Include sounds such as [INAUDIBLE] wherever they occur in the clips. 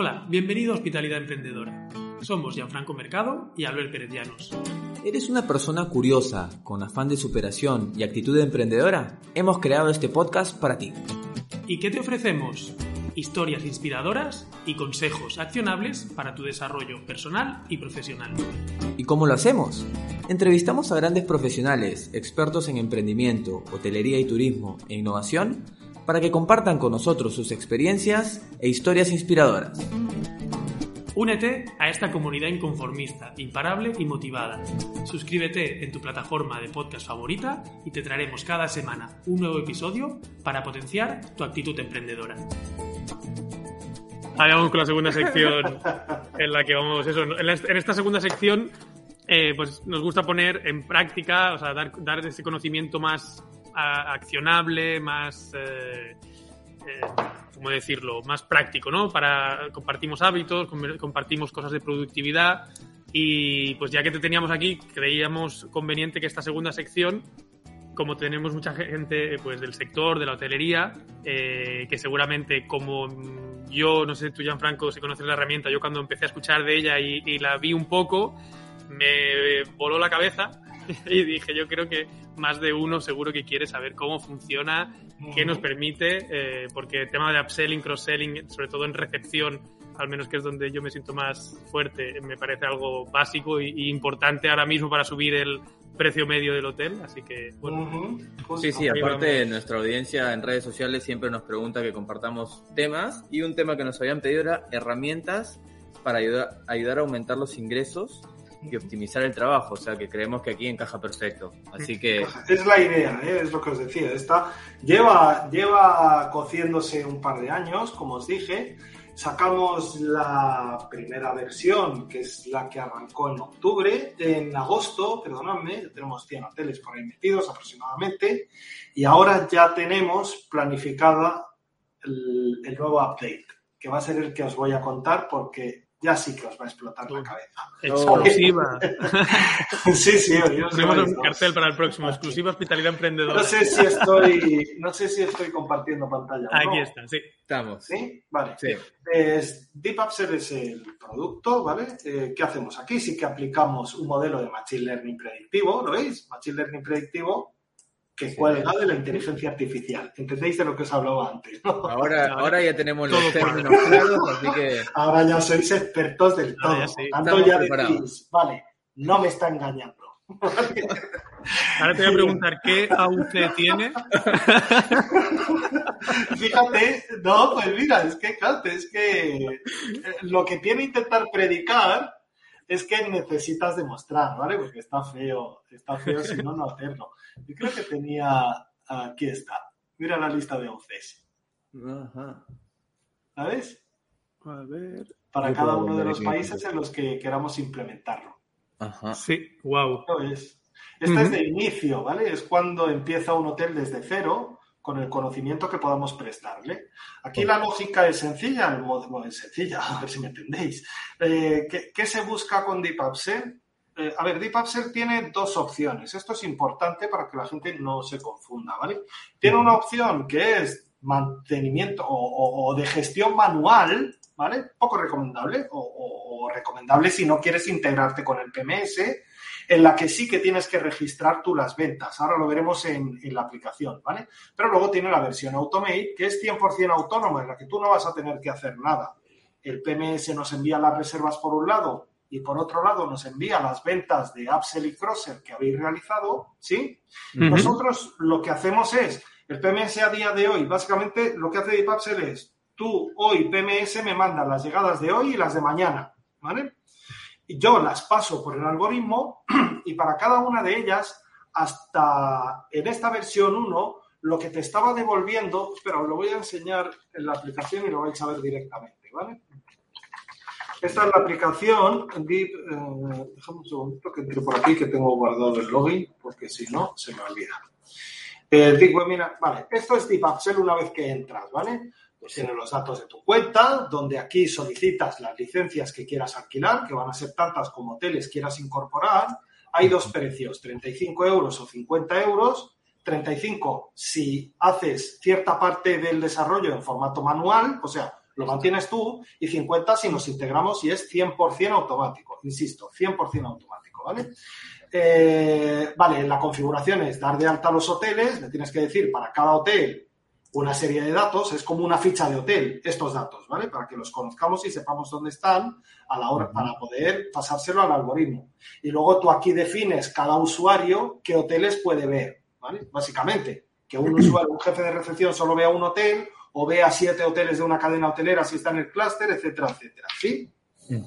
Hola, bienvenido a Hospitalidad Emprendedora. Somos Gianfranco Mercado y Albert Pérez Llanos. ¿Eres una persona curiosa, con afán de superación y actitud de emprendedora? Hemos creado este podcast para ti. ¿Y qué te ofrecemos? Historias inspiradoras y consejos accionables para tu desarrollo personal y profesional. ¿Y cómo lo hacemos? Entrevistamos a grandes profesionales, expertos en emprendimiento, hotelería y turismo e innovación para que compartan con nosotros sus experiencias e historias inspiradoras. Únete a esta comunidad inconformista, imparable y motivada. Suscríbete en tu plataforma de podcast favorita y te traeremos cada semana un nuevo episodio para potenciar tu actitud emprendedora. Ahora vamos con la segunda sección en la que vamos, eso, en esta segunda sección eh, pues nos gusta poner en práctica, o sea, dar, dar ese conocimiento más accionable, más, eh, eh, ¿cómo decirlo?, más práctico, ¿no? Para compartimos hábitos, compartimos cosas de productividad y pues ya que te teníamos aquí, creíamos conveniente que esta segunda sección como tenemos mucha gente pues del sector de la hotelería eh, que seguramente como yo no sé tú Gianfranco si conoces la herramienta yo cuando empecé a escuchar de ella y, y la vi un poco me voló la cabeza [LAUGHS] y dije, yo creo que más de uno seguro que quiere saber cómo funciona, qué nos permite, eh, porque el tema de upselling, cross-selling, sobre todo en recepción, al menos que es donde yo me siento más fuerte, me parece algo básico y, importante ahora mismo para subir el precio medio del hotel, así que bueno. Sí, sí, aparte nuestra audiencia en redes sociales siempre nos pregunta que compartamos temas y un tema que nos habían pedido era herramientas para ayudar, ayudar a aumentar los ingresos y optimizar el trabajo. O sea que creemos que aquí encaja perfecto. Así que. Es la idea, ¿eh? es lo que os decía. Esta lleva, lleva cociéndose un par de años, como os dije. Sacamos la primera versión, que es la que arrancó en octubre. En agosto, perdonadme, tenemos 100 hoteles por ahí metidos aproximadamente. Y ahora ya tenemos planificada el, el nuevo update, que va a ser el que os voy a contar porque ya sí que os va a explotar la cabeza. Exclusiva. [LAUGHS] sí, sí, Tenemos un cartel para el próximo, exclusiva hospitalidad emprendedora. No sé si estoy, no sé si estoy compartiendo pantalla. Aquí está, sí. Estamos. ¿Sí? Vale. Sí. Upsell es el producto, ¿vale? Eh, ¿Qué hacemos aquí? Sí que aplicamos un modelo de Machine Learning predictivo, ¿lo veis? Machine Learning predictivo que cuelga de la inteligencia artificial. ¿Entendéis de lo que os hablaba antes? Ahora, ahora ya tenemos los términos claros, así que... Ahora ya sois expertos del todo. Ahora ya, sí. Tanto ya decís, vale, no me está engañando. Ahora te voy a preguntar, ¿qué AUC tiene? [LAUGHS] Fíjate, no, pues mira, es que, claro, es que lo que tiene intentar predicar es que necesitas demostrar, ¿vale? Porque está feo, está feo si no, no hacerlo. Yo creo que tenía, aquí está, mira la lista de OCs. Ajá. ¿Sabes? A ver. Para cada uno de los países en los que queramos implementarlo. Ajá. Sí, wow. Es, esta es de inicio, ¿vale? Es cuando empieza un hotel desde cero con el conocimiento que podamos prestarle. Aquí la lógica es sencilla, el modo es sencilla, [LAUGHS] a ver si me entendéis. Eh, ¿qué, se busca con DeepUpsell? Eh, a ver, DeepUpsell tiene dos opciones. Esto es importante para que la gente no se confunda, ¿vale? Tiene una opción que es mantenimiento o, de gestión manual, ¿vale? Poco recomendable o, recomendable si no quieres integrarte con el PMS en la que sí que tienes que registrar tú las ventas. Ahora lo veremos en, la aplicación, ¿vale? Pero luego tiene la versión Automate, que es 100% autónoma, en la que tú no vas a tener que hacer nada. El PMS nos envía las reservas por un lado y por otro lado nos envía las ventas de Upsell y Crosser que habéis realizado, ¿sí? Nosotros lo que hacemos es, el PMS a día de hoy, básicamente lo que hace DeepUpsell es, tú hoy PMS me manda las llegadas de hoy y las de mañana, ¿vale? yo las paso por el algoritmo [CLEARS THROAT] y para cada una de ellas, hasta en esta versión 1, lo que te estaba devolviendo, pero os lo voy a enseñar en la aplicación y lo vais a ver directamente, ¿vale? Esta es la aplicación Deep. Eh, déjame un segundito que entre por aquí que tengo guardado el login, porque si no, se me olvida. El Deep Webinar, vale, esto es Deep Upsell una vez que entras, ¿vale? Pues tienes los datos de tu cuenta, donde aquí solicitas las licencias que quieras alquilar, que van a ser tantas como hoteles quieras incorporar. Hay dos precios, 35 euros o 50 euros. 35 si haces cierta parte del desarrollo en formato manual, o sea, lo mantienes tú, y 50 si nos integramos y es 100% automático, insisto, 100% automático, ¿vale? Eh, vale, la configuración es dar de alta los hoteles, le tienes que decir para cada hotel una serie de datos, es como una ficha de hotel, estos datos, ¿vale? Para que los conozcamos y sepamos dónde están a la hora, para poder pasárselo al algoritmo. Y luego tú aquí defines cada usuario qué hoteles puede ver, ¿vale? Básicamente, que un [CLEARS THROAT] usuario, un jefe de recepción solo vea un hotel o vea siete hoteles de una cadena hotelera si está en el clúster, etcétera, etcétera. ¿Sí?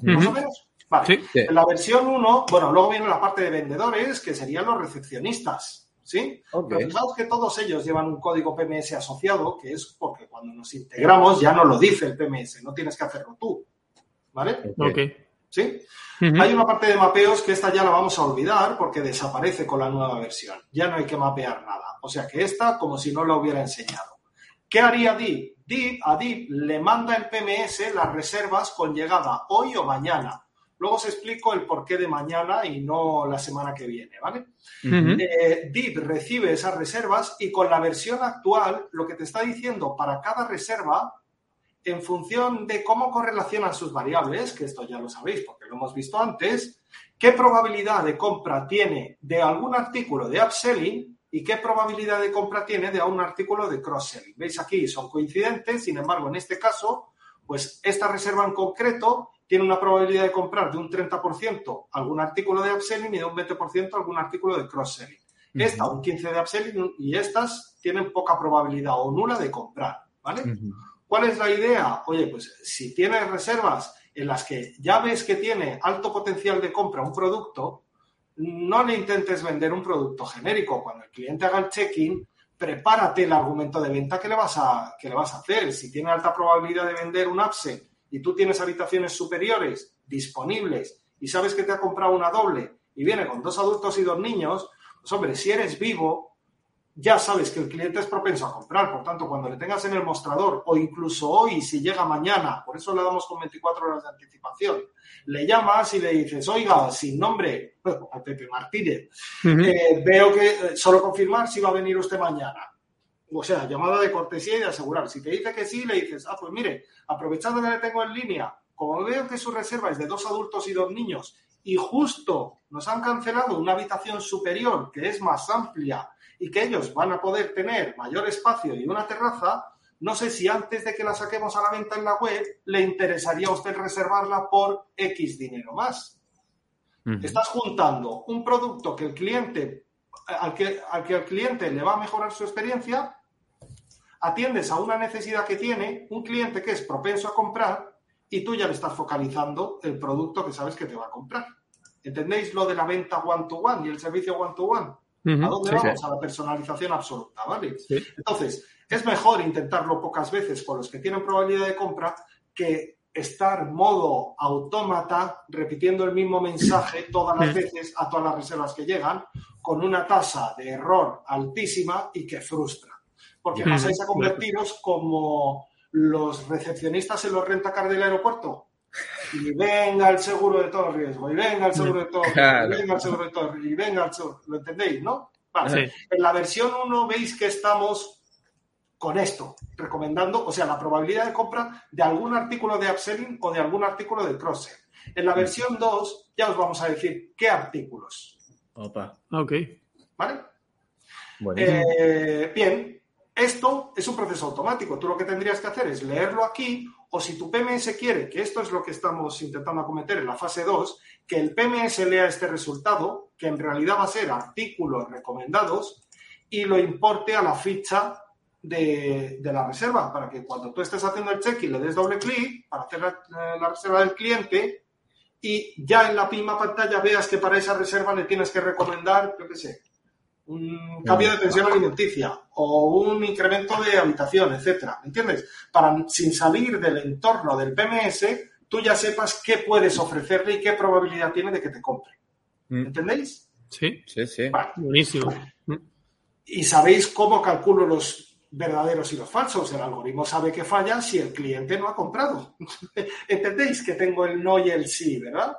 ¿Más o menos? Vale. En la versión 1, bueno, luego viene la parte de vendedores, que serían los recepcionistas. ¿Sí? Pero fijaos que todos ellos llevan un código PMS asociado, que es porque cuando nos integramos ya no lo dice el PMS, no tienes que hacerlo tú. ¿Vale? Ok. ¿Sí? Hay una parte de mapeos que esta ya la vamos a olvidar porque desaparece con la nueva versión. Ya no hay que mapear nada. O sea que esta como si no la hubiera enseñado. ¿Qué haría DIP? DIP a DIP le manda el PMS las reservas con llegada hoy o mañana. Luego os explico el porqué de mañana y no la semana que viene, ¿vale? Eh, DIP recibe esas reservas y con la versión actual lo que te está diciendo para cada reserva, en función de cómo correlacionan sus variables, que esto ya lo sabéis porque lo hemos visto antes, qué probabilidad de compra tiene de algún artículo de upselling y qué probabilidad de compra tiene de un artículo de cross-selling. Veis aquí, son coincidentes, sin embargo, en este caso, pues esta reserva en concreto tiene una probabilidad de comprar de un 30% algún artículo de upselling y de un 20% algún artículo de cross-selling. Esta un 15% de upselling y estas tienen poca probabilidad o nula de comprar, ¿vale? ¿Cuál es la idea? Oye, pues si tienes reservas en las que ya ves que tiene alto potencial de compra un producto, no le intentes vender un producto genérico. Cuando el cliente haga el check-in, prepárate el argumento de venta que le vas a, que le vas a hacer. Si tiene alta probabilidad de vender un upsell y tú tienes habitaciones superiores disponibles y sabes que te ha comprado una doble y viene con dos adultos y dos niños, pues hombre, si eres vivo, ya sabes que el cliente es propenso a comprar. Por tanto, cuando le tengas en el mostrador o incluso hoy, si llega mañana, por eso le damos con 24 horas de anticipación, le llamas y le dices, oiga, sin nombre, [LAUGHS] a Pepe Martínez, eh, veo que eh, solo confirmar si va a venir usted mañana. O sea, llamada de cortesía y de asegurar. Si te dice que sí, le dices, ah, pues mire, aprovechando que le tengo en línea, como veo que su reserva es de dos adultos y dos niños y justo nos han cancelado una habitación superior que es más amplia y que ellos van a poder tener mayor espacio y una terraza, no sé si antes de que la saquemos a la venta en la web le interesaría a usted reservarla por X dinero más. Estás juntando un producto que el cliente, al que, al que el cliente le va a mejorar su experiencia, atiendes a una necesidad que tiene un cliente que es propenso a comprar y tú ya le estás focalizando el producto que sabes que te va a comprar. ¿Entendéis lo de la venta one-to-one y el servicio one-to-one? ¿A dónde vamos? A la personalización absoluta, ¿vale? Entonces, es mejor intentarlo pocas veces con los que tienen probabilidad de compra que estar modo autómata repitiendo el mismo mensaje todas las veces a todas las reservas que llegan con una tasa de error altísima y que frustra. Porque pasáis a convertiros como los recepcionistas en los rentacar del aeropuerto y venga el seguro de todo riesgo, y venga el seguro de todo riesgo, y venga el seguro de todo riesgo, y venga el seguro, ¿lo entendéis, no? Vale. En la versión 1 veis que estamos con esto, recomendando, o sea, la probabilidad de compra de algún artículo de upselling o de algún artículo de cross En la versión 2 ya os vamos a decir qué artículos. Opa. Ok. ¿Vale? Eh, bien, esto es un proceso automático. Tú lo que tendrías que hacer es leerlo aquí o si tu PMS quiere, que esto es lo que estamos intentando acometer en la fase 2, que el PMS lea este resultado, que en realidad va a ser artículos recomendados, y lo importe a la ficha de, la reserva, para que cuando tú estés haciendo el check y le des doble clic para hacer la, la reserva del cliente, y ya en la misma pantalla veas que para esa reserva le tienes que recomendar, yo qué sé, un cambio de pensión alimenticia o un incremento de habitación, etcétera, ¿entiendes? Para sin salir del entorno del PMS, tú ya sepas qué puedes ofrecerle y qué probabilidad tiene de que te compre. Mm. ¿Entendéis? Sí, Sí, sí. Vale. buenísimo. Mm. Y sabéis cómo calculo los verdaderos y los falsos. El algoritmo sabe que falla si el cliente no ha comprado. [LAUGHS] ¿Entendéis que tengo el no y el sí, verdad?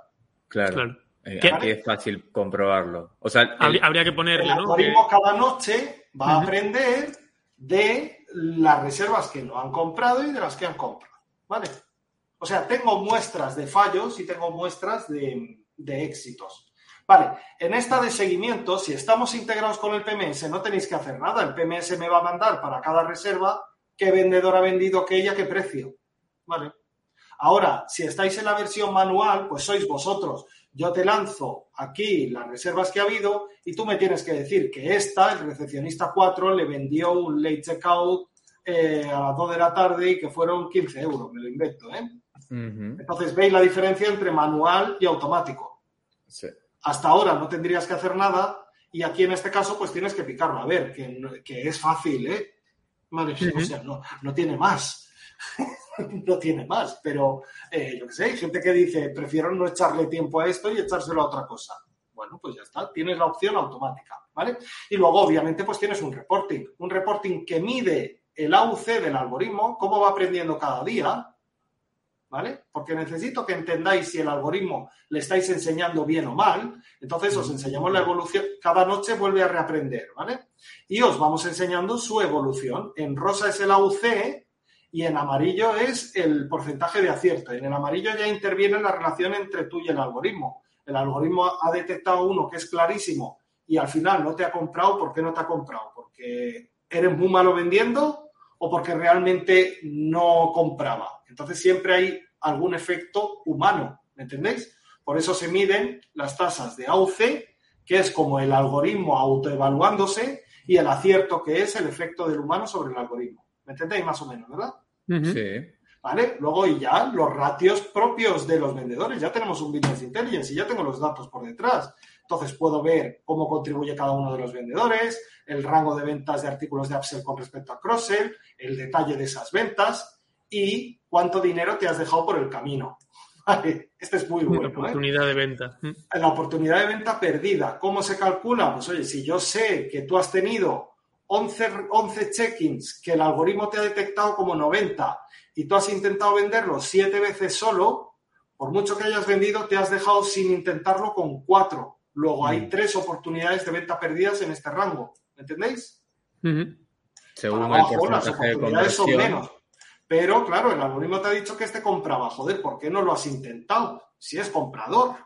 Claro. Claro. Eh, ¿Qué- aquí es fácil comprobarlo. O sea, el- Habría, que El ponerle, ¿no? Que- algoritmo cada noche va a aprender de las reservas que no han comprado y de las que han comprado. ¿Vale? O sea, tengo muestras de fallos y tengo muestras de, de éxitos. Vale, en esta de seguimiento, si estamos integrados con el PMS, no tenéis que hacer nada. El PMS me va a mandar para cada reserva qué vendedor ha vendido qué y a qué precio. Vale. Ahora, si estáis en la versión manual, pues sois vosotros. Yo te lanzo aquí las reservas que ha habido y tú me tienes que decir que esta, el recepcionista 4, le vendió un late checkout eh, a las 2 de la tarde y que fueron 15 euros, me lo invento. ¿eh? Entonces, veis la diferencia entre manual y automático. Sí. Hasta ahora no tendrías que hacer nada y aquí en este caso pues tienes que picarlo. A ver, que, que es fácil, ¿eh? O sea, no, no tiene más. [LAUGHS] no tiene más, pero eh, yo qué sé, hay gente que dice, prefiero no echarle tiempo a esto y echárselo a otra cosa. Bueno, pues ya está, tienes la opción automática, ¿vale? Y luego, obviamente, pues tienes un reporting, un reporting que mide el AUC del algoritmo, cómo va aprendiendo cada día, ¿vale? Porque necesito que entendáis si el algoritmo le estáis enseñando bien o mal. Entonces os enseñamos la evolución. Cada noche vuelve a reaprender, ¿vale? Y os vamos enseñando su evolución. En rosa es el AUC y en amarillo es el porcentaje de acierto. En el amarillo ya interviene la relación entre tú y el algoritmo. El algoritmo ha detectado uno que es clarísimo y al final no te ha comprado. ¿Por qué no te ha comprado? Porque eres muy malo vendiendo o porque realmente no compraba. Entonces siempre hay algún efecto humano, ¿me entendéis? Por eso se miden las tasas de AUC, que es como el algoritmo autoevaluándose, y el acierto, que es el efecto del humano sobre el algoritmo. ¿Me entendéis más o menos, verdad? Sí. ¿Vale? Luego y ya los ratios propios de los vendedores. Ya tenemos un Business Intelligence y ya tengo los datos por detrás. Entonces puedo ver cómo contribuye cada uno de los vendedores, el rango de ventas de artículos de upsell con respecto a cross-sell, el detalle de esas ventas y cuánto dinero te has dejado por el camino. [LAUGHS] Vale, este es muy bueno. ¿eh? oportunidad de venta. La oportunidad de venta perdida. ¿Cómo se calcula? Pues oye, si yo sé que tú has tenido 11, 11 check-ins que el algoritmo te ha detectado como 90 y tú has intentado venderlo 7 veces solo, por mucho que hayas vendido, te has dejado sin intentarlo con 4. Luego hay Mm. tres oportunidades de venta perdidas en este rango. ¿Me entendéis? Ujú. Según Para abajo, el las de oportunidades son menos. Pero claro, el algoritmo te ha dicho que este compraba. Joder, ¿por qué no lo has intentado? Si es comprador.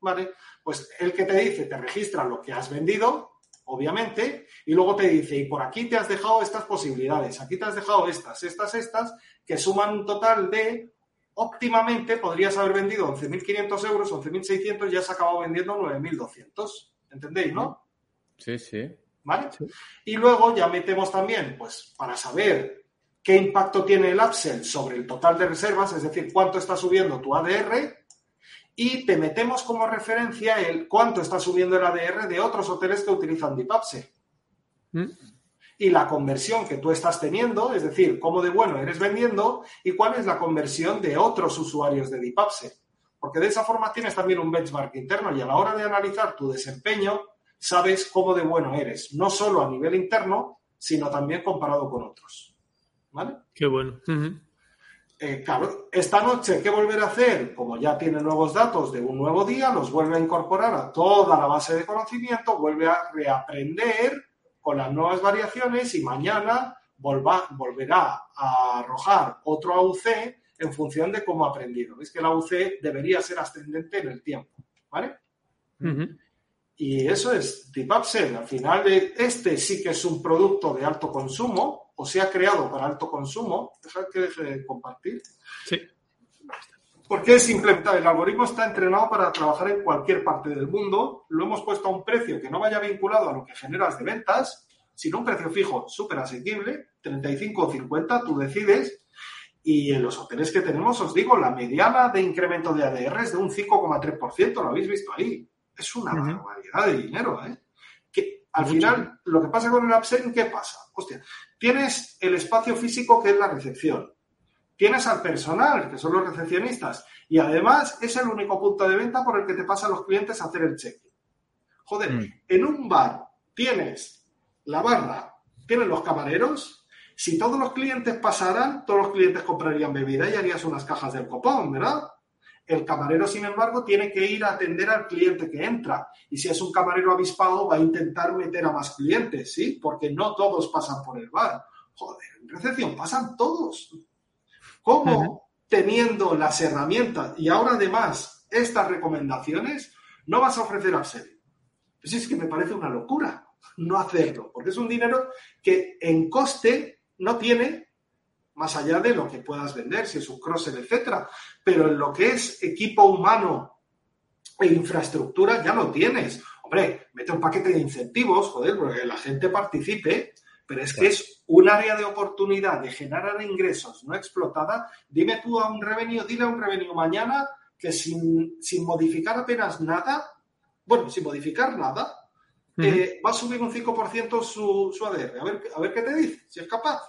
¿Vale? Pues el que te dice, te registra lo que has vendido, obviamente, y luego te dice, y por aquí te has dejado estas posibilidades, aquí te has dejado estas, estas, estas, que suman un total de, óptimamente, podrías haber vendido 11.500 euros, 11.600, y has acabado vendiendo 9.200. ¿Entendéis, no? Sí, sí. ¿Vale? Sí. Y luego ya metemos también, pues, para saber qué impacto tiene el upsell sobre el total de reservas, es decir, cuánto está subiendo tu ADR, y te metemos como referencia el cuánto está subiendo el ADR de otros hoteles que utilizan Deep Upsell. Mm. Y la conversión que tú estás teniendo, es decir, cómo de bueno eres vendiendo y cuál es la conversión de otros usuarios de Deep Upsell. Porque de esa forma tienes también un benchmark interno y a la hora de analizar tu desempeño, sabes cómo de bueno eres, no solo a nivel interno, sino también comparado con otros. ¿Vale? Qué bueno. Eh, claro, esta noche, ¿qué volver a hacer? Como ya tiene nuevos datos de un nuevo día, los vuelve a incorporar a toda la base de conocimiento, vuelve a reaprender con las nuevas variaciones y mañana volverá a arrojar otro AUC en función de cómo ha aprendido. Es que el AUC debería ser ascendente en el tiempo. ¿Vale? Y eso es Deep Upsell. Al final, eh, este sí que es un producto de alto consumo o se ha creado para alto consumo. Deja que deje de compartir. Sí. Porque es implementar. El algoritmo está entrenado para trabajar en cualquier parte del mundo. Lo hemos puesto a un precio que no vaya vinculado a lo que generas de ventas, sino un precio fijo súper asequible, 35 o 50, tú decides. Y en los hoteles que tenemos, os digo, la mediana de incremento de ADR es de un 5,3%, lo habéis visto ahí. Es una barbaridad de dinero, ¿eh? Que Al final, lo que pasa con el upselling, ¿qué pasa? Hostia, tienes el espacio físico que es la recepción. Tienes al personal, que son los recepcionistas. Y además es el único punto de venta por el que te pasan los clientes a hacer el check-in. Joder, Mm. en un bar tienes la barra, tienes los camareros. Si todos los clientes pasaran, todos los clientes comprarían bebida y harías unas cajas del copón, ¿verdad? El camarero, sin embargo, tiene que ir a atender al cliente que entra. Y si es un camarero avispado, va a intentar meter a más clientes, ¿sí? Porque no todos pasan por el bar. Joder, en recepción pasan todos. ¿Cómo teniendo las herramientas y ahora además estas recomendaciones no vas a ofrecer upselling? Pues es que me parece una locura no hacerlo, porque es un dinero que en coste no tiene más allá de lo que puedas vender, si es un crosser, etcétera. Pero en lo que es equipo humano e infraestructura ya lo tienes. Hombre, mete un paquete de incentivos, joder, porque la gente participe, pero es que es un área de oportunidad de generar ingresos no explotada. Dime tú a un revenue, dile a un revenue mañana que sin, sin modificar apenas nada, bueno, sin modificar nada, eh, va a subir un 5% su, su ADR. A ver, a ver qué te dice, si es capaz.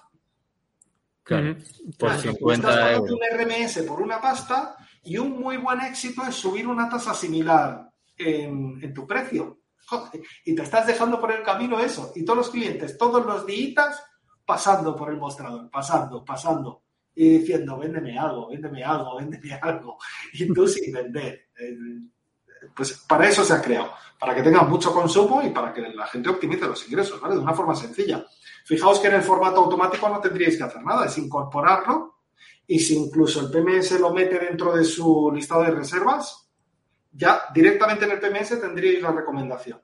Claro. Por Claro, tú 50 estás pagando euros. un RMS por una pasta y un muy buen éxito es subir una tasa similar en, en tu precio. Joder, y te estás dejando por el camino eso. Y todos los clientes, todos los días, pasando por el mostrador, pasando, pasando. Y diciendo, véndeme algo, véndeme algo, véndeme algo. Y tú [LAUGHS] sin vender. Eh, Pues para eso se ha creado. Para que tenga mucho consumo y para que la gente optimice los ingresos, ¿vale? De una forma sencilla. Fijaos que en el formato automático no tendríais que hacer nada, es incorporarlo y si incluso el PMS lo mete dentro de su listado de reservas, ya directamente en el PMS tendríais la recomendación.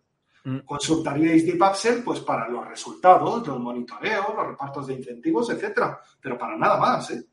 Mm. Consultaríais Deep Upsell pues para los resultados, los monitoreos, los repartos de incentivos, etcétera, pero para nada más, ¿eh?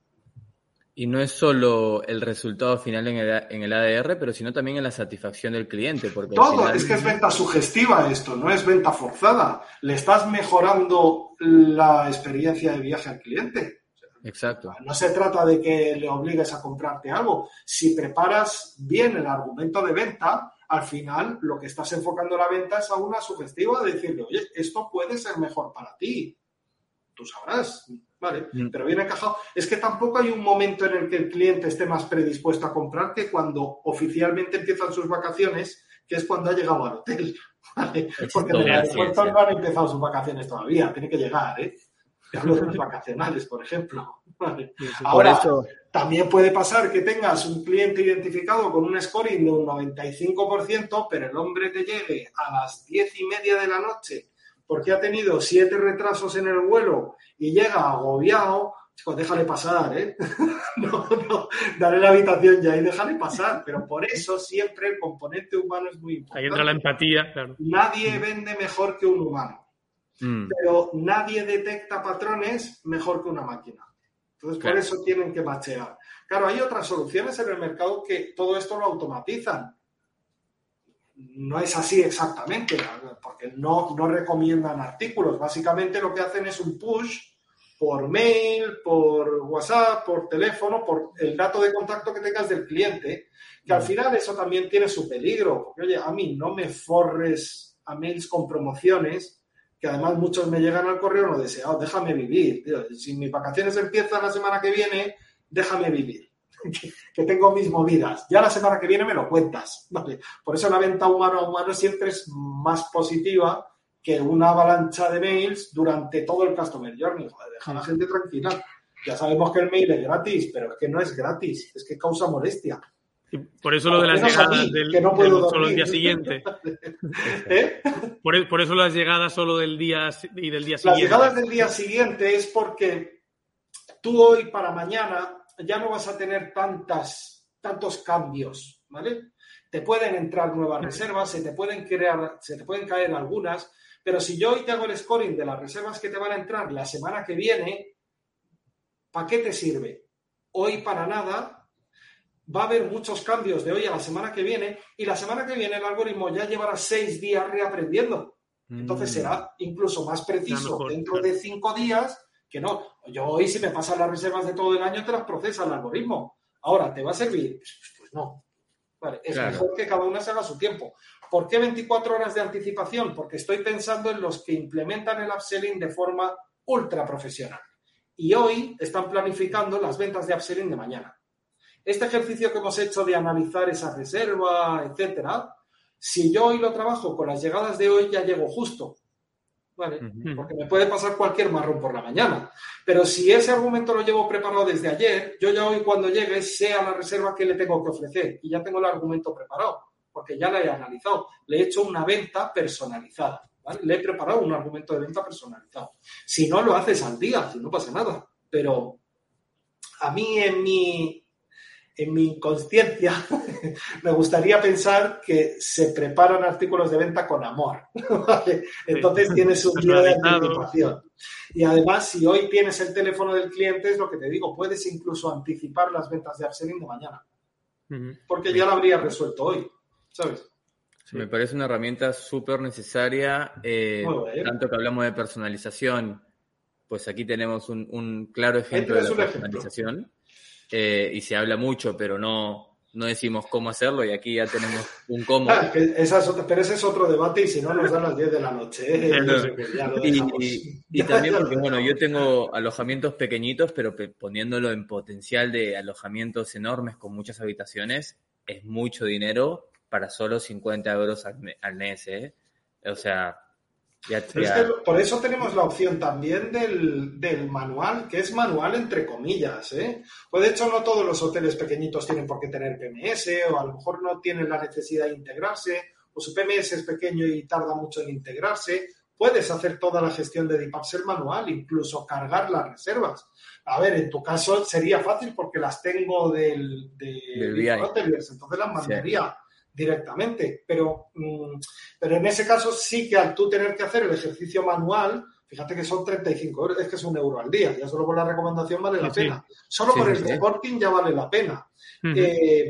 Y no es solo el resultado final en el, en el ADR, pero sino también en la satisfacción del cliente. Porque Todo, final- es que es venta sugestiva esto, no es venta forzada. Le estás mejorando la experiencia de viaje al cliente. Exacto. No se trata de que le obligues a comprarte algo. Si preparas bien el argumento de venta, al final lo que estás enfocando la venta es a una sugestiva de decirle, oye, esto puede ser mejor para ti. Tú sabrás, ¿vale? Mm. Pero bien encajado. Es que tampoco hay un momento en el que el cliente esté más predispuesto a comprar que cuando oficialmente empiezan sus vacaciones, que es cuando ha llegado al hotel. [LAUGHS] ¿vale? Porque en el aeropuerto no han empezado sus vacaciones todavía, tiene que llegar, ¿eh? Te hablo de los vacacionales, por ejemplo. [LAUGHS] ¿vale? Sí, sí. Por Ahora, eso, también puede pasar que tengas un cliente identificado con un scoring de un 95%, pero el hombre te llegue a las diez y media de la noche porque ha tenido siete retrasos en el vuelo y llega agobiado. Chico, déjale pasar, ¿eh? [LAUGHS] No, no, dale la habitación ya y déjale pasar. Pero por eso siempre el componente humano es muy Ahí importante. entra la empatía, claro. Nadie vende mejor que un humano mm, pero nadie detecta patrones mejor que una máquina. Entonces, por eso tienen que machear. Claro, hay otras soluciones en el mercado que todo esto lo automatizan. No es así exactamente, porque no, no recomiendan artículos. Básicamente lo que hacen es un push por mail, por WhatsApp, por teléfono, por el dato de contacto que tengas del cliente, que al final eso también tiene su peligro. Porque, oye, a mí no me forres a mails con promociones, que además muchos me llegan al correo no deseado. Déjame vivir, tío. Si mis vacaciones empiezan la semana que viene, déjame vivir. Que, [LAUGHS] que tengo mis movidas. Ya la semana que viene me lo cuentas. [LAUGHS] ¿vale? Por eso la venta humano a humano siempre es más positiva que una avalancha de mails durante todo el Customer Journey. Joder, deja a la gente tranquila. Ya sabemos que el mail es gratis, pero es que no es gratis, es que causa molestia. Y por eso lo de las llegadas mí, del, no del- solo el día siguiente. [LAUGHS] ¿Eh? Por, e- por eso las llegadas solo del día y del día Las siguiente. llegadas del día siguiente es porque tú hoy para mañana ya no vas a tener tantas, tantos cambios, ¿vale? Te pueden entrar nuevas reservas, se te pueden crear, se te pueden caer algunas, pero si yo hoy te hago el scoring de las reservas que te van a entrar la semana que viene, ¿para qué te sirve? Hoy para nada, va a haber muchos cambios de hoy a la semana que viene y la semana que viene el algoritmo ya llevará seis días reaprendiendo. Entonces mm, será incluso más preciso mejor, dentro claro. de cinco días que no. Yo hoy si me pasan las reservas de todo el año te las procesa el algoritmo. Ahora, ¿te va a servir? Pues no. Vale, es mejor que cada una se haga su tiempo. ¿Por qué 24 horas de anticipación? Porque estoy pensando en los que implementan el upselling de forma ultra profesional. Y hoy están planificando las ventas de upselling de mañana. Este ejercicio que hemos hecho de analizar esa reserva, etcétera, si yo hoy lo trabajo con las llegadas de hoy, ya llego justo. ¿Vale? Porque me puede pasar cualquier marrón por la mañana. Pero si ese argumento lo llevo preparado desde ayer, yo ya hoy cuando llegue sé a la reserva que le tengo que ofrecer y ya tengo el argumento preparado, porque ya la he analizado. Le he hecho una venta personalizada. ¿vale? Le he preparado un argumento de venta personalizado. Si no, lo haces al día, si no pasa nada. Pero a mí en mi, en mi inconsciencia [LAUGHS] me gustaría pensar que se preparan artículos de venta con amor. [LAUGHS] Entonces tienes un [LAUGHS] día de anticipación. Y además, si hoy tienes el teléfono del cliente, es lo que te digo, puedes incluso anticipar las ventas de upselling de mañana. Porque ya lo habría resuelto hoy, ¿sabes? Me parece una herramienta súper necesaria, eh, tanto que hablamos de personalización, pues aquí tenemos un, claro ejemplo de personalización. Eh, y se habla mucho, pero no, no decimos cómo hacerlo y aquí ya tenemos un cómo. pero ese es otro debate y si no nos dan las 10 de la noche. [LAUGHS] ¿eh? [LAUGHS] y, también porque, bueno, yo tengo alojamientos pequeñitos, pero poniéndolo en potencial de alojamientos enormes con muchas habitaciones, es mucho dinero para solo 50 euros al, al mes. ¿eh? O sea, por eso tenemos la opción también del, manual, que es manual entre comillas. ¿eh? Pues de hecho no todos los hoteles pequeñitos tienen por qué tener PMS o a lo mejor no tienen la necesidad de integrarse o su PMS es pequeño y tarda mucho en integrarse. Puedes hacer toda la gestión de Dipapsel manual, incluso cargar las reservas. A ver, en tu caso sería fácil porque las tengo del, de, entonces las mandaría directamente. Pero, mm, pero en ese caso sí que al tú tener que hacer el ejercicio manual, fíjate que son 35 euros, es que es un euro al día, ya solo por la recomendación vale la pena. Solo por el reporting ya vale la pena. Eh,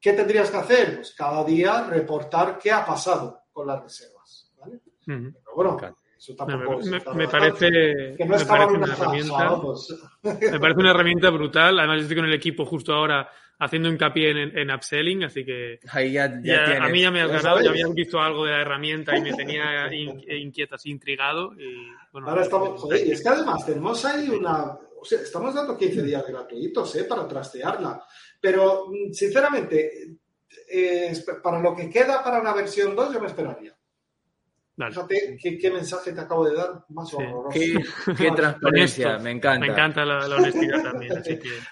¿Qué tendrías que hacer? Pues cada día reportar qué ha pasado con las reservas. ¿vale? Pero bueno, eso tampoco me, parece, que no me parece una herramienta, [LAUGHS] me parece una herramienta brutal. Además, estoy con el equipo justo ahora haciendo hincapié en, en upselling, así que Ahí ya, a mí ya me has ganado, ya habías visto algo de la herramienta y me tenía inquieto, así intrigado. Y, bueno, Ahora estamos, joder, y es que además tenemos ahí una, o sea, estamos dando 15 días gratuitos ¿eh? para trastearla, pero mm, sinceramente, eh, para lo que queda para una versión 2 yo me esperaría. Fíjate qué, mensaje te acabo de dar más horroroso. Qué, [LAUGHS] transparencia, me encanta. Me encanta la, honestidad también.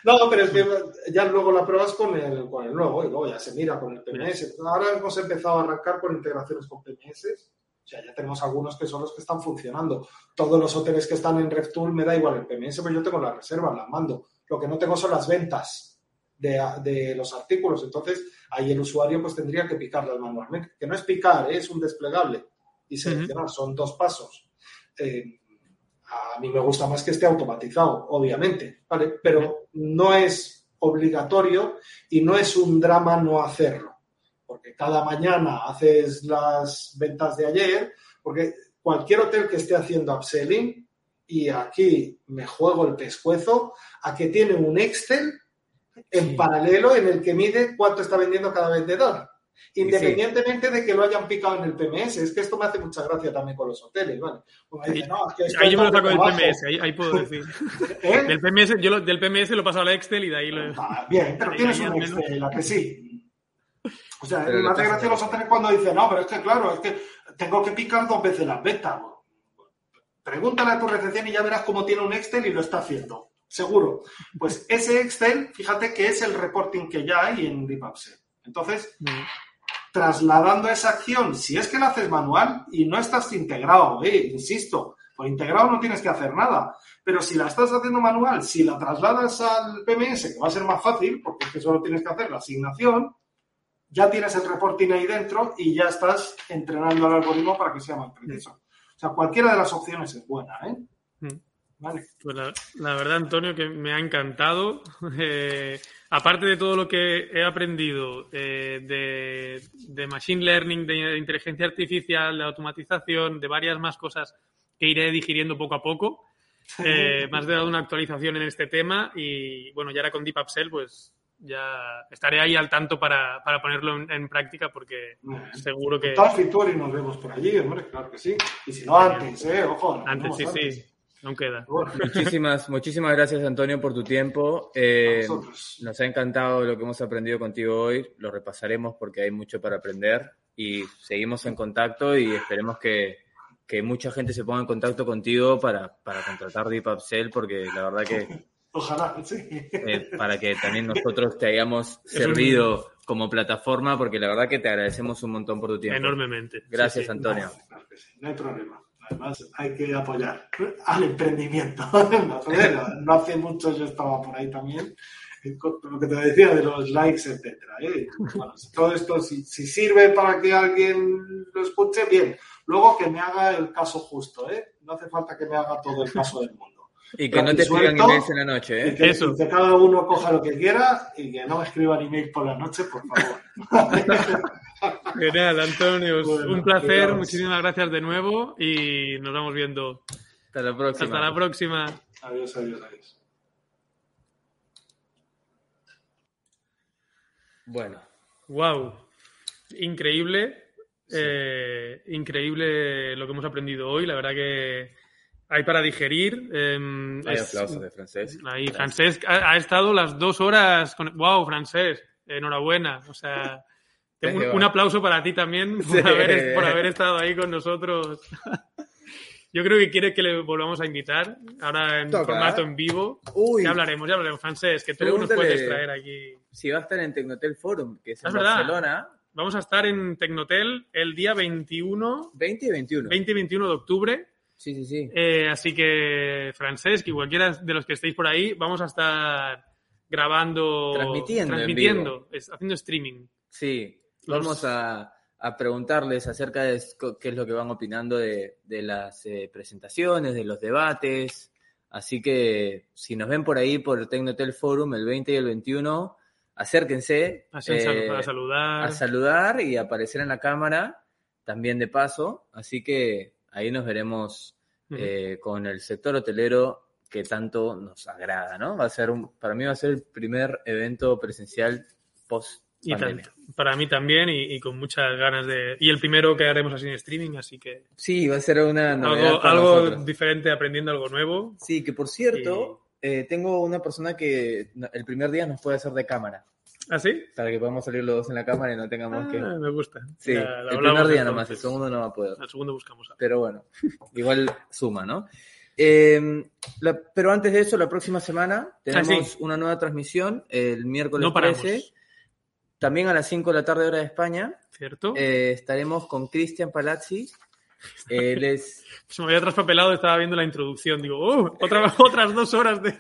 No, pero es que ya luego la pruebas con el, con el nuevo y luego ya se mira con el PMS. Ahora hemos empezado a arrancar con integraciones con PMS. O sea, ya tenemos algunos que son los que están funcionando. Todos los hoteles que están en RevTool me da igual el PMS, pero yo tengo las reservas, las mando. Lo que no tengo son las ventas de, de los artículos. Entonces, ahí el usuario pues tendría que picarlas manualmente. Que no es picar, ¿eh? es un desplegable y seleccionar. Son dos pasos. Eh, a mí me gusta más que esté automatizado, obviamente, ¿vale? Pero no es obligatorio y no es un drama no hacerlo. Porque cada mañana haces las ventas de ayer, porque cualquier hotel que esté haciendo upselling, y aquí me juego el pescuezo, a que tiene un Excel en paralelo en el que mide cuánto está vendiendo cada vendedor. Independientemente de que lo hayan picado en el PMS, es que esto me hace mucha gracia también con los hoteles, ¿vale? ahí yo me lo saco del PMS, ahí, puedo decir. [LAUGHS] ¿Eh? Del, PMS, yo lo, del PMS lo paso al Excel y de ahí lo. Ah, bien, pero tienes un Excel, ¿a que sí? O sea, me hace gracia los hoteles cuando dicen, no, pero es que claro, es que tengo que picar dos veces las ventas. Pregúntale a tu recepción y ya verás cómo tiene un Excel y lo está haciendo. Seguro. Pues ese Excel, fíjate que es el reporting que ya hay en DeepAppSet. Entonces, mm trasladando esa acción, si es que la haces manual y no estás integrado, eh, insisto, por integrado no tienes que hacer nada, pero si la estás haciendo manual, si la trasladas al PMS, que va a ser más fácil, porque es que solo tienes que hacer la asignación, ya tienes el reporting ahí dentro y ya estás entrenando al algoritmo para que sea más preciso. O sea, cualquiera de las opciones es buena, ¿eh? Mm. Pues la, verdad, Antonio, que me ha encantado. [LAUGHS] Eh, aparte de todo lo que he aprendido eh, de, Machine Learning, de, inteligencia artificial, de automatización, de varias más cosas que iré digiriendo poco a poco, [LAUGHS] eh, me has dado una actualización en este tema y bueno, ya ahora con Deep Upsell, pues ya estaré ahí al tanto para, para ponerlo en, en práctica porque Bueno. seguro que Tal Fitur y nos vemos por allí, hombre, claro que sí. Y si no antes, ¿eh? Ojo. antes sí, antes. sí, aún queda. Muchísimas, muchísimas gracias, Antonio, por tu tiempo. Eh, nos ha encantado lo que hemos aprendido contigo hoy. Lo repasaremos porque hay mucho para aprender y seguimos en contacto y esperemos que, que mucha gente se ponga en contacto contigo para, para contratar Deep Upsell porque la verdad que Ojalá, sí. eh, para que también nosotros te hayamos Es un- servido como plataforma porque la verdad que te agradecemos un montón por tu tiempo. Enormemente. Sí, Gracias, sí. Antonio. Claro que sí, no hay problema. Además, hay que apoyar al emprendimiento. [LAUGHS] No, no hace mucho yo estaba por ahí también, eh, lo que te decía de los likes, etcétera. ¿eh? Bueno, todo esto, si, si sirve para que alguien lo escuche, bien. Luego que me haga el caso justo, ¿eh? No hace falta que me haga todo el caso del mundo. Y que no te escriban emails en la noche, Y ¿eh? que, Eso. y que cada uno coja lo que quiera y que no me escriban email por la noche, por favor. [LAUGHS] Genial, Antonio. Bueno, un placer. Muchísimas gracias de nuevo y nos vamos viendo. Hasta la próxima. Hasta la próxima. adiós, adiós, adiós. Bueno, Wow. Increíble. eh, increíble lo que hemos aprendido hoy. La verdad que hay para digerir. em, hay es- aplausos de francés. Ahí. Francesc ha, ha estado las dos horas con... ¡Wow, Francesc! Enhorabuena. O sea, un, aplauso para ti también [LAUGHS] por, Sí. haber, por haber estado ahí con nosotros. [LAUGHS] Yo creo que quiere que le volvamos a invitar, ahora en Toca, formato ¿eh? en vivo. Uy, Ya hablaremos, ya hablaremos. Francesc, que tú nos puedes traer aquí. si va a estar en Tecnotel Forum, que es en Es verdad. Barcelona, Vamos a estar en Tecnotel el día 21, 20 y 21. 20 y 21 de octubre. Sí, sí, sí. Eh, así que, Francesc y cualquiera de los que estéis por ahí, vamos a estar grabando, Transmitiendo en transmitiendo, haciendo streaming. Sí, vamos a, a preguntarles acerca de qué es lo que van opinando de, de las eh, presentaciones, de los debates. Así que si nos ven por ahí por el Tecnotel Forum el 20 y el 21, acérquense eh, a saludar. a saludar y aparecer en la cámara, también de paso. Así que ahí nos veremos eh, con el sector hotelero que tanto nos agrada, ¿no? Va a ser un, para mí va a ser el primer evento presencial post y tanto. Para mí también y, y con muchas ganas de... Y el primero que haremos así en streaming, así que Sí, va a ser una novedad algo, algo nosotros. diferente, aprendiendo algo nuevo. Sí, que por cierto, eh, tengo una persona que el primer día nos puede hacer de cámara, ¿Ah, sí? para que podamos salir los dos en la cámara y no tengamos que... Ah, me gusta. Sí, el primer día nomás, el segundo no va a poder. Al segundo buscamos. algo. Pero bueno, [LAUGHS] igual suma, ¿no? Eh, la- pero antes de eso, la próxima semana tenemos Ah, sí. una nueva transmisión, el miércoles No paramos. 13, también a las 5 de la tarde hora de España. ¿Cierto? Eh, estaremos con Cristian Palazzi. [LAUGHS] Él es Se me había traspapelado, estaba viendo la introducción. Digo, ¡oh! Otra, [LAUGHS] otras dos horas de,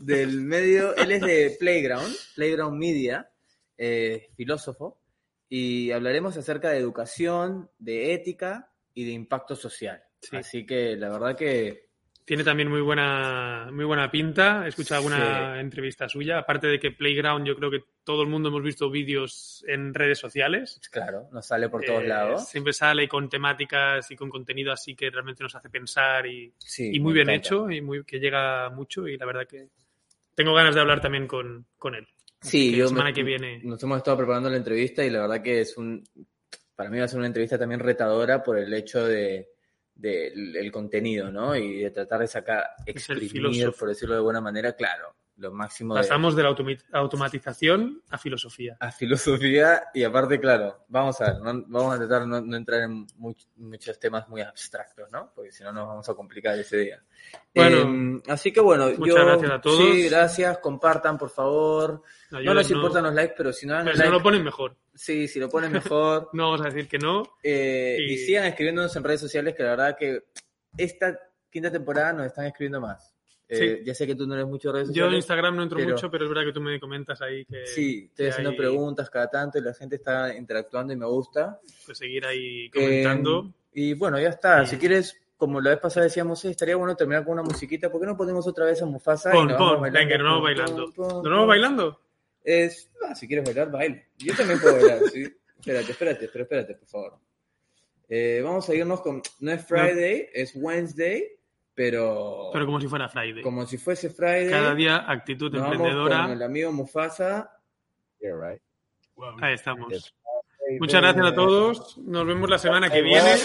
del medio, él es de Playground, Playground Media, eh, filósofo, y hablaremos acerca de educación, de ética y de impacto social. Sí. Así que la verdad que Tiene también muy buena, muy buena pinta. He escuchado alguna Sí. entrevista suya. Aparte de que Playground, yo creo que todo el mundo hemos visto vídeos en redes sociales. Claro, nos sale por todos Eh, lados. Siempre sale con temáticas y con contenido así que realmente nos hace pensar y, Sí, y muy bien encanta. hecho y muy, que llega mucho y la verdad que tengo ganas de hablar también con, con él. Sí, que yo la semana me- que viene- nos hemos estado preparando la entrevista y la verdad que es un, para mí va a ser una entrevista también retadora por el hecho de del el contenido, ¿no? Y de tratar de sacar, exprimir, por decirlo de buena manera, claro, lo máximo de, Pasamos de la automatización a filosofía. a filosofía y aparte, claro, vamos a ver, no- vamos a tratar no, no entrar en much- muchos temas muy abstractos, ¿no? Porque si no nos vamos a complicar ese día. Bueno, Eh, así que bueno, muchas yo, gracias a todos. Sí, gracias, compartan por favor. No nos Ayúdennos. importan los likes, pero si no dan Pero el si no like, lo ponen mejor. sí, si lo ponen mejor. [LAUGHS] No vamos a decir que no. Eh, y... Y- sigan escribiéndonos en redes sociales, que la verdad que esta quinta temporada nos están escribiendo más. Eh, Sí. Ya sé que tú no eres mucho de redes Yo sociales. en Instagram no entro pero- mucho, pero es verdad que tú me comentas ahí que, Sí, estoy que haciendo hay- preguntas cada tanto y la gente está interactuando y me gusta. pues, seguir ahí comentando. Eh, y bueno, ya está. Y- Si quieres, como la vez pasada decíamos, "Eh, estaría bueno terminar con una musiquita. ¿Por qué no ponemos otra vez a Mufasa? y pon, nos vamos pon, bailando? venga, nos vamos bailando. pum, pum, ¿De nuevo pum. bailando? Es, ah, si quieres bailar, baile. Yo también puedo bailar, sí. Espérate, espérate, pero espérate, por favor. Eh, vamos a irnos con, no es Friday, es Wednesday, pero, Pero como si fuera Friday. como si fuese Friday. Cada día actitud nos vamos emprendedora. con el amigo Mufasa. Yeah, right. Ahí estamos. Muchas gracias a todos. Nos vemos la semana que viene.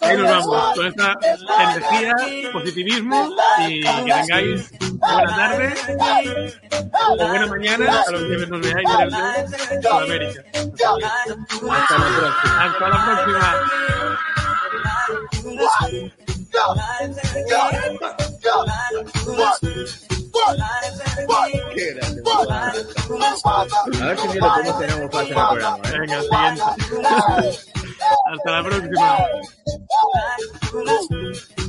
Y ahí nos vamos con esta energía, positivismo y que tengáis buena tarde o buena mañana a los que nos veáis desde Sudamérica. Hasta la próxima. Hasta la próxima. A ver si un día lo podemos tener Mufasa en el programa. ¿eh? Venga, siguiente. Hasta la próxima. [LAUGHS]